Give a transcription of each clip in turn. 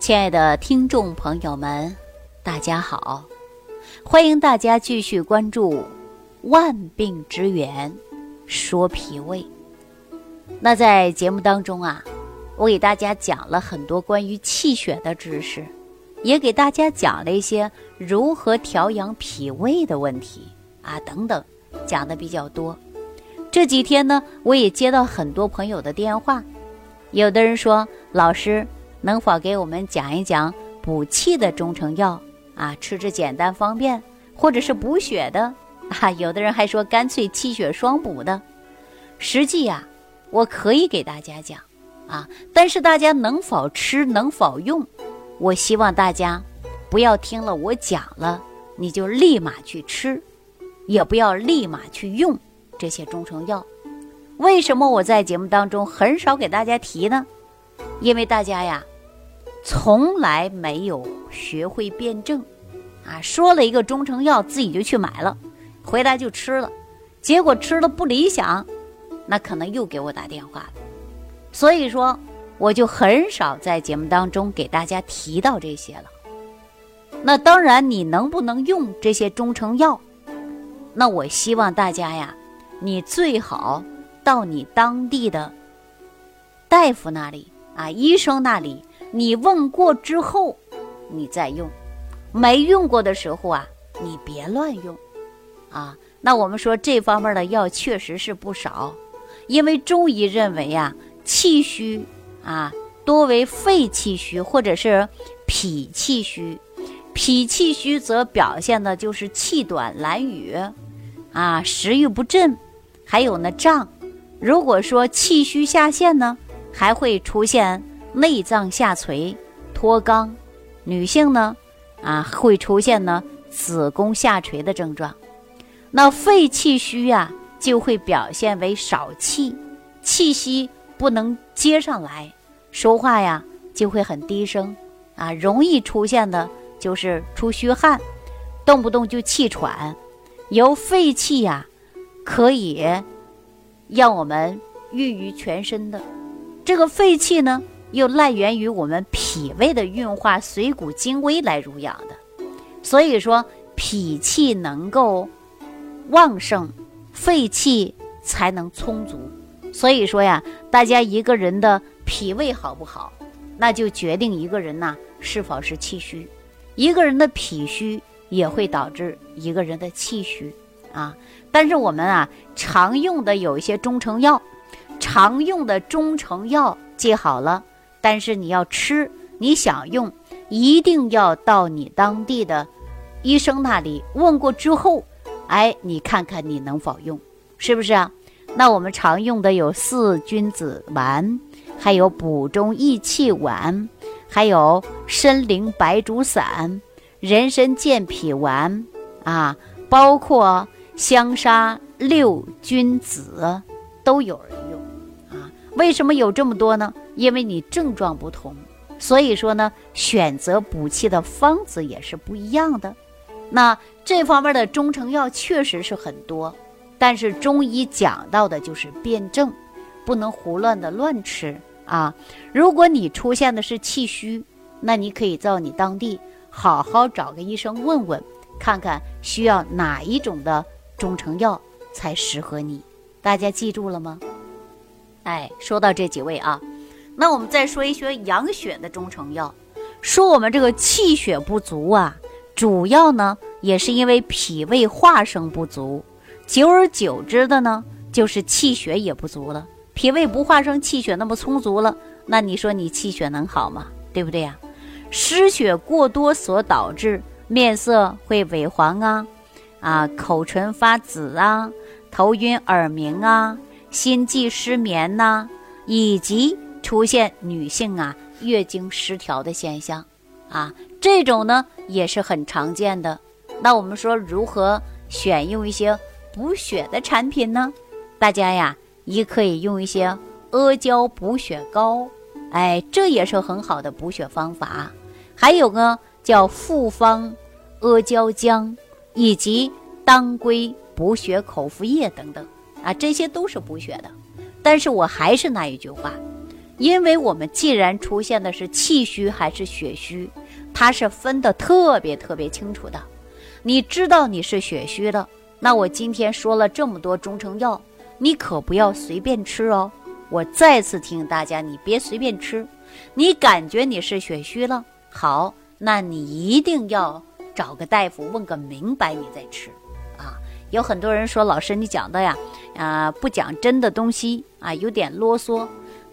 亲爱的听众朋友们，大家好！欢迎大家继续关注《万病之源说脾胃》。那在节目当中啊，我给大家讲了很多关于气血的知识，也给大家讲了一些如何调养脾胃的问题啊等等，讲的比较多。这几天呢，我也接到很多朋友的电话，有的人说：“老师。”能否给我们讲一讲补气的中成药啊？吃着简单方便，或者是补血的 啊？有的人还说干脆气血双补的。实际呀，我可以给大家讲啊，但是大家能否吃，能否用？我希望大家不要听了我讲了你就立马去吃，也不要立马去用这些中成药。为什么我在节目当中很少给大家提呢？因为大家呀。从来没有学会辩证，啊，说了一个中成药，自己就去买了，回来就吃了，结果吃了不理想，那可能又给我打电话了。所以说，我就很少在节目当中给大家提到这些了。那当然，你能不能用这些中成药？那我希望大家呀，你最好到你当地的大夫那里啊，医生那里。你问过之后，你再用；没用过的时候啊，你别乱用，啊。那我们说这方面的药确实是不少，因为中医认为啊，气虚啊多为肺气虚或者是脾气虚，脾气虚则表现的就是气短懒语，啊食欲不振，还有呢胀。如果说气虚下陷呢，还会出现。内脏下垂、脱肛，女性呢，啊会出现呢子宫下垂的症状。那肺气虚呀，就会表现为少气，气息不能接上来，说话呀就会很低声，啊容易出现的就是出虚汗，动不动就气喘。由肺气呀，可以让我们郁于全身的这个肺气呢。又赖源于我们脾胃的运化水谷精微来濡养的，所以说脾气能够旺盛，肺气才能充足。所以说呀，大家一个人的脾胃好不好，那就决定一个人呐是否是气虚。一个人的脾虚也会导致一个人的气虚啊。但是我们啊常用的有一些中成药，常用的中成药记好了。但是你要吃，你想用，一定要到你当地的医生那里问过之后，哎，你看看你能否用，是不是啊？那我们常用的有四君子丸，还有补中益气丸，还有参苓白术散、人参健脾丸啊，包括香砂六君子都有人用啊。为什么有这么多呢？因为你症状不同，所以说呢，选择补气的方子也是不一样的。那这方面的中成药确实是很多，但是中医讲到的就是辩证，不能胡乱的乱吃啊。如果你出现的是气虚，那你可以到你当地好好找个医生问问，看看需要哪一种的中成药才适合你。大家记住了吗？哎，说到这几位啊。那我们再说一说养血的中成药，说我们这个气血不足啊，主要呢也是因为脾胃化生不足，久而久之的呢，就是气血也不足了。脾胃不化生气血那么充足了，那你说你气血能好吗？对不对呀？失血过多所导致面色会萎黄啊，啊，口唇发紫啊，头晕耳鸣啊，心悸失眠呐，以及。出现女性啊月经失调的现象，啊，这种呢也是很常见的。那我们说如何选用一些补血的产品呢？大家呀，也可以用一些阿胶补血膏，哎，这也是很好的补血方法。还有呢，叫复方阿胶浆，以及当归补血口服液等等，啊，这些都是补血的。但是我还是那一句话。因为我们既然出现的是气虚还是血虚，它是分得特别特别清楚的。你知道你是血虚的，那我今天说了这么多中成药，你可不要随便吃哦。我再次提醒大家，你别随便吃。你感觉你是血虚了，好，那你一定要找个大夫问个明白，你再吃。啊，有很多人说老师你讲的呀，啊不讲真的东西啊，有点啰嗦。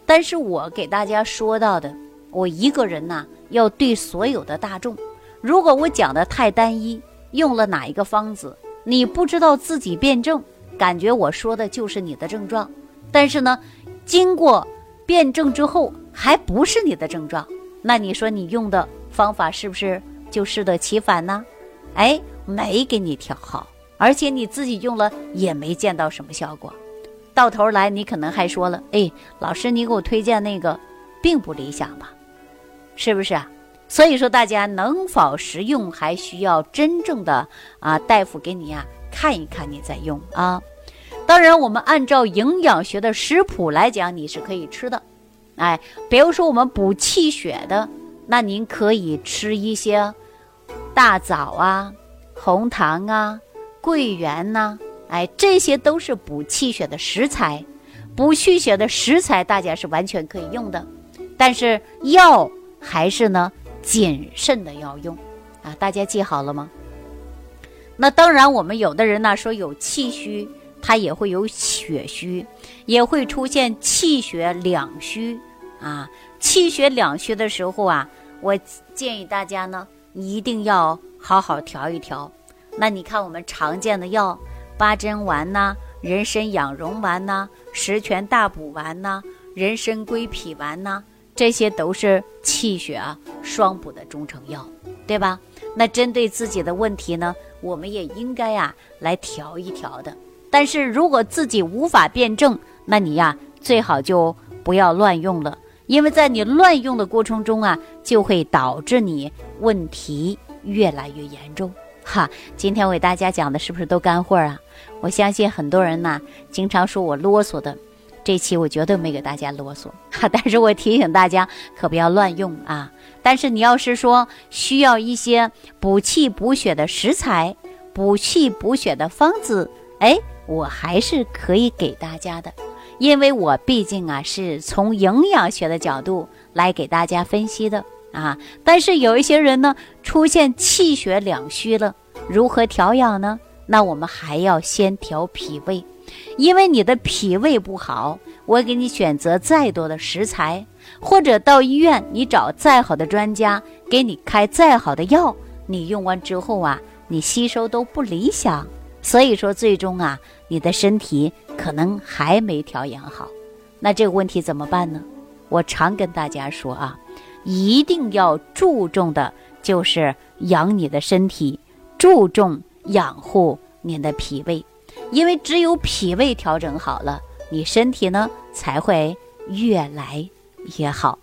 但是我给大家说到的，我一个人呐，要对所有的大众。如果我讲的太单一，用了哪一个方子，你不知道自己辩证，感觉我说的就是你的症状。但是呢，经过辩证之后，还不是你的症状，那你说你用的方法是不是就适得其反呢？哎，没给你调好，而且你自己用了也没见到什么效果。到头来，你可能还说了：“哎，老师，你给我推荐那个，并不理想吧？是不是啊？”所以说，大家能否实用，还需要真正的啊大夫给你呀看一看，你再用啊。当然，我们按照营养学的食谱来讲，你是可以吃的。哎，比如说我们补气血的，那您可以吃一些大枣啊、红糖啊、桂圆呐。哎，这些都是补气血的食材，补气血的食材，大家是完全可以用的。但是药还是呢，谨慎的要用啊！大家记好了吗？那当然，我们有的人呢说有气虚，他也会有血虚，也会出现气血两虚啊。气血两虚的时候啊，我建议大家呢一定要好好调一调。那你看我们常见的药。八珍丸呐，人参养荣丸呐，十全大补丸呐，人参归脾丸呐，这些都是气血啊双补的中成药，对吧？那针对自己的问题呢，我们也应该呀来调一调的。但是如果自己无法辩证，那你呀最好就不要乱用了，因为在你乱用的过程中啊，就会导致你问题越来越严重。哈，今天我给大家讲的是不是都干货啊？我相信很多人呢，经常说我啰嗦的，这期我绝对没给大家啰嗦哈。但是我提醒大家，可不要乱用啊。但是你要是说需要一些补气补血的食材、补气补血的方子，哎，我还是可以给大家的，因为我毕竟啊是从营养学的角度来给大家分析的啊。但是有一些人呢，出现气血两虚了，如何调养呢？那我们还要先调脾胃，因为你的脾胃不好，我给你选择再多的食材，或者到医院你找再好的专家给你开再好的药，你用完之后啊，你吸收都不理想，所以说最终啊，你的身体可能还没调养好。那这个问题怎么办呢？我常跟大家说啊，一定要注重的就是养你的身体，注重。养护您的脾胃，因为只有脾胃调整好了，你身体呢才会越来越好。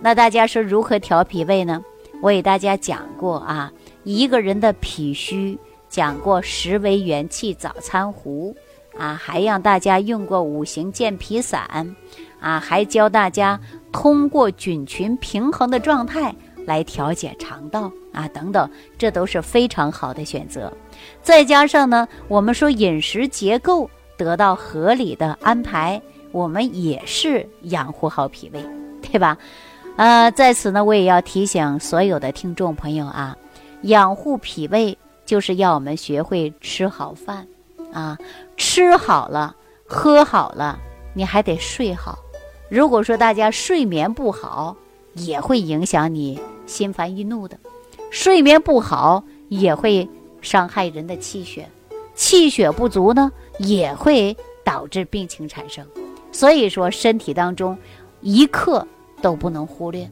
那大家说如何调脾胃呢？我给大家讲过啊，一个人的脾虚，讲过十为元气早餐壶啊，还让大家用过五行健脾散啊，还教大家通过菌群平衡的状态来调节肠道啊，等等，这都是非常好的选择。再加上呢，我们说饮食结构得到合理的安排，我们也是养护好脾胃，对吧？呃，在此呢，我也要提醒所有的听众朋友啊，养护脾胃就是要我们学会吃好饭啊，吃好了，喝好了，你还得睡好。如果说大家睡眠不好，也会影响你心烦易怒的，睡眠不好也会。伤害人的气血，气血不足呢，也会导致病情产生。所以说，身体当中一刻都不能忽略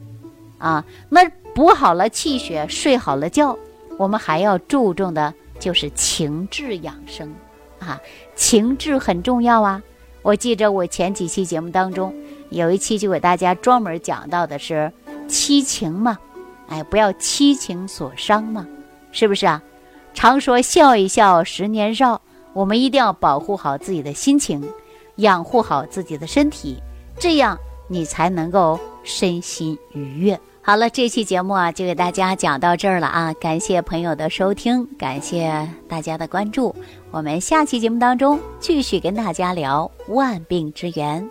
啊。那补好了气血，睡好了觉，我们还要注重的就是情志养生啊。情志很重要啊。我记着我前几期节目当中有一期就给大家专门讲到的是七情嘛，哎，不要七情所伤嘛，是不是啊？常说笑一笑，十年少。我们一定要保护好自己的心情，养护好自己的身体，这样你才能够身心愉悦。好了，这期节目啊，就给大家讲到这儿了啊！感谢朋友的收听，感谢大家的关注。我们下期节目当中继续跟大家聊万病之源，